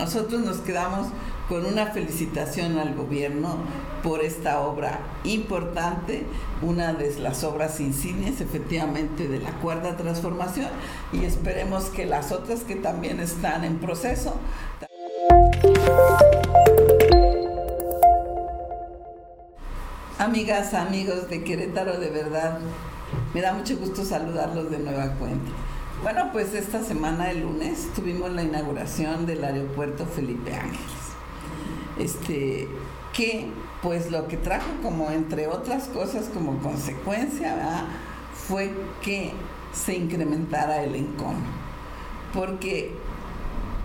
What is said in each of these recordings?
nosotros nos quedamos con una felicitación al gobierno por esta obra importante, una de las obras insignias efectivamente de la cuarta transformación y esperemos que las otras que también están en proceso. Amigas, amigos de Querétaro, de verdad, me da mucho gusto saludarlos de nueva cuenta. Bueno, pues esta semana, el lunes, tuvimos la inauguración del aeropuerto Felipe Ángeles este, que pues lo que trajo como entre otras cosas como consecuencia fue que se incrementara el encono. Porque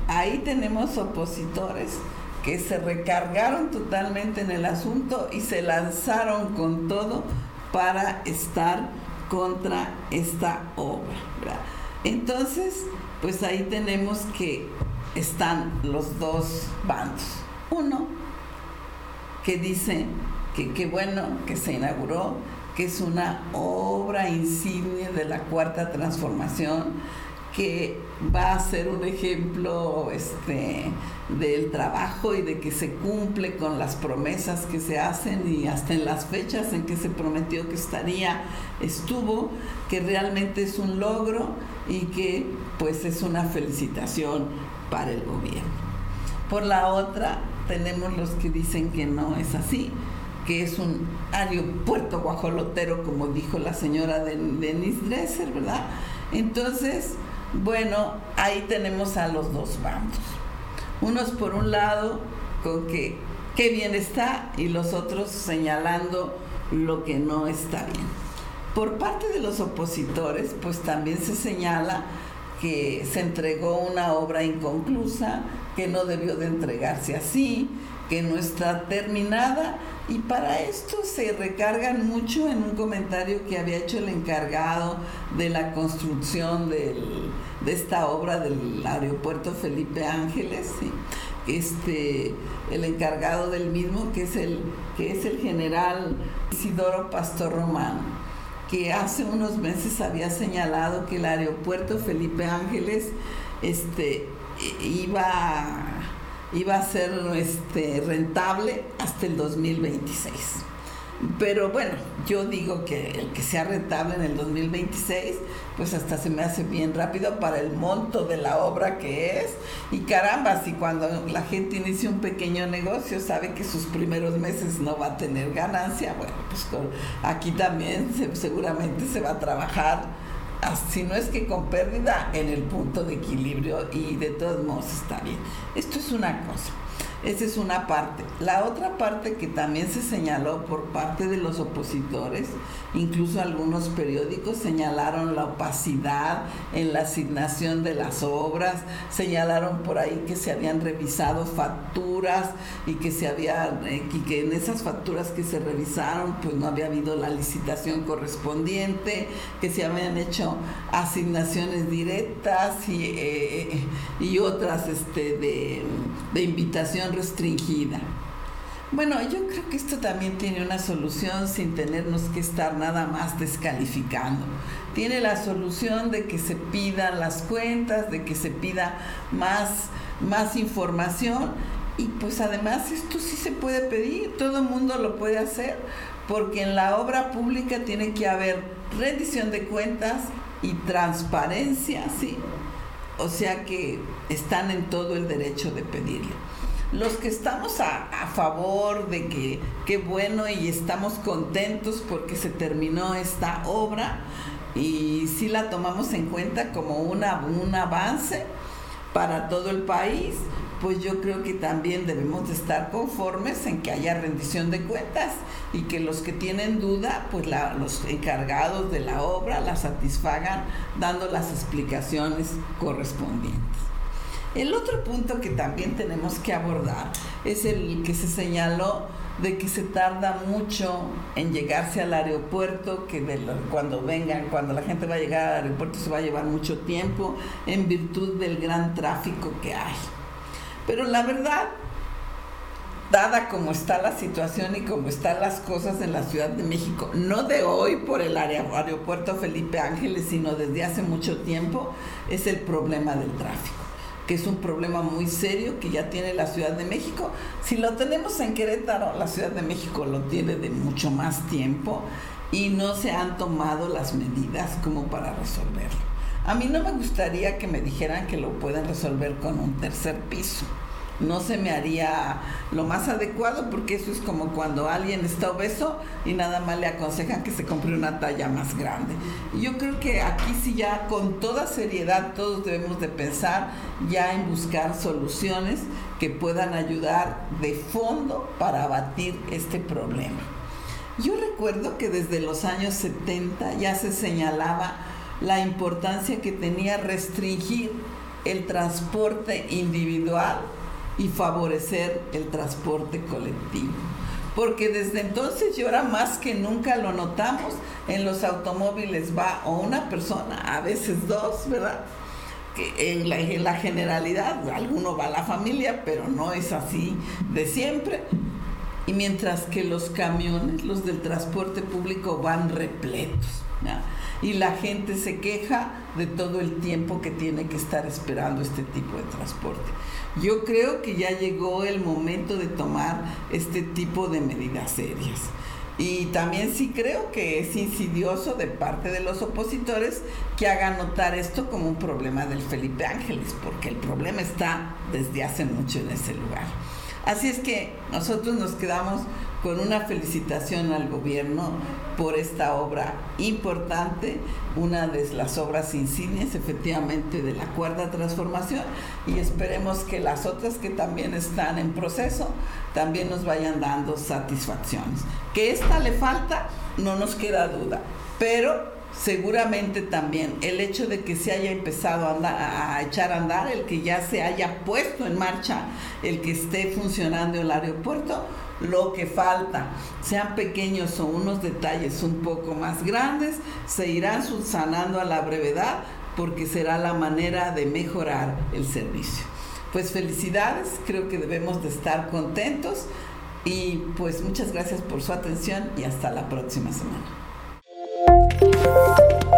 ahí tenemos opositores que se recargaron totalmente en el asunto y se lanzaron con todo para estar contra esta obra. Entonces, pues ahí tenemos que están los dos bandos. Uno que dice que qué bueno que se inauguró, que es una obra insignia de la cuarta transformación, que va a ser un ejemplo este, del trabajo y de que se cumple con las promesas que se hacen y hasta en las fechas en que se prometió que estaría, estuvo, que realmente es un logro y que pues es una felicitación para el gobierno. Por la otra, tenemos los que dicen que no es así, que es un aeropuerto guajolotero, como dijo la señora Denise Dresser, ¿verdad? Entonces, bueno, ahí tenemos a los dos bandos. Unos por un lado con que qué bien está y los otros señalando lo que no está bien. Por parte de los opositores, pues también se señala que se entregó una obra inconclusa, que no debió de entregarse así, que no está terminada. Y para esto se recargan mucho en un comentario que había hecho el encargado de la construcción de esta obra del aeropuerto Felipe Ángeles, este, el encargado del mismo que es el, que es el general Isidoro Pastor Romano, que hace unos meses había señalado que el aeropuerto Felipe Ángeles este, iba, iba a ser este, rentable hasta el 2026. Pero bueno, yo digo que el que sea rentable en el 2026, pues hasta se me hace bien rápido para el monto de la obra que es. Y caramba, si cuando la gente inicia un pequeño negocio sabe que sus primeros meses no va a tener ganancia, bueno, pues aquí también seguramente se va a trabajar si no es que con pérdida, en el punto de equilibrio y de todos modos está bien. Esto es una cosa. Esa es una parte. La otra parte que también se señaló por parte de los opositores, incluso algunos periódicos señalaron la opacidad en la asignación de las obras, señalaron por ahí que se habían revisado facturas y que se había eh, y que en esas facturas que se revisaron pues no había habido la licitación correspondiente, que se habían hecho asignaciones directas y, eh, y otras este, de, de invitación restringida. Bueno, yo creo que esto también tiene una solución sin tenernos que estar nada más descalificando. Tiene la solución de que se pidan las cuentas, de que se pida más, más información y pues además esto sí se puede pedir, todo el mundo lo puede hacer, porque en la obra pública tiene que haber rendición de cuentas y transparencia, ¿sí? O sea que están en todo el derecho de pedirlo los que estamos a, favor de que qué bueno y estamos contentos porque se terminó esta obra y sí la tomamos en cuenta como un avance para todo el país, pues yo creo que también debemos de estar conformes en que haya rendición de cuentas y que los que tienen duda, pues los encargados de la obra la satisfagan dando las explicaciones correspondientes. El otro punto que también tenemos que abordar es el que se señaló de que se tarda mucho en llegarse al aeropuerto, que cuando vengan, cuando la gente va a llegar al aeropuerto se va a llevar mucho tiempo en virtud del gran tráfico que hay. Pero la verdad, dada como está la situación y como están las cosas en la Ciudad de México, no de hoy por el aeropuerto Felipe Ángeles, sino desde hace mucho tiempo, es el problema del tráfico que es un problema muy serio que ya tiene la Ciudad de México. Si lo tenemos en Querétaro, la Ciudad de México lo tiene de mucho más tiempo y no se han tomado las medidas como para resolverlo. A mí no me gustaría que me dijeran que lo pueden resolver con un tercer piso no se me haría lo más adecuado porque eso es como cuando alguien está obeso y nada más le aconsejan que se compre una talla más grande. Yo creo que aquí sí ya con toda seriedad todos debemos de pensar ya en buscar soluciones que puedan ayudar de fondo para abatir este problema. Yo recuerdo que desde los años 70 ya se señalaba la importancia que tenía restringir el transporte individual y favorecer el transporte colectivo. Porque desde entonces y ahora más que nunca lo notamos, en los automóviles va o una persona, a veces dos, ¿verdad? Que en la, en la generalidad, alguno va a la familia, pero no es así de siempre. Y mientras que los camiones, los del transporte público, van repletos. Y la gente se queja de todo el tiempo que tiene que estar esperando este tipo de transporte. Yo creo que ya llegó el momento de tomar este tipo de medidas serias. Y también sí creo que es insidioso de parte de los opositores que hagan notar esto como un problema del Felipe Ángeles, porque el problema está desde hace mucho en ese lugar. Así es que nosotros nos quedamos con una felicitación al gobierno por esta obra importante, una de las obras insignias efectivamente de la cuarta transformación y esperemos que las otras que también están en proceso también nos vayan dando satisfacciones. Que esta le falta, no nos queda duda, pero seguramente también el hecho de que se haya empezado a, a, echar a andar, el que ya se haya puesto en marcha, el que esté funcionando el aeropuerto, lo que falta, sean pequeños o unos detalles un poco más grandes, se irán subsanando a la brevedad porque será la manera de mejorar el servicio. Pues felicidades, creo que debemos de estar contentos y pues muchas gracias por su atención y hasta la próxima semana. Thank you.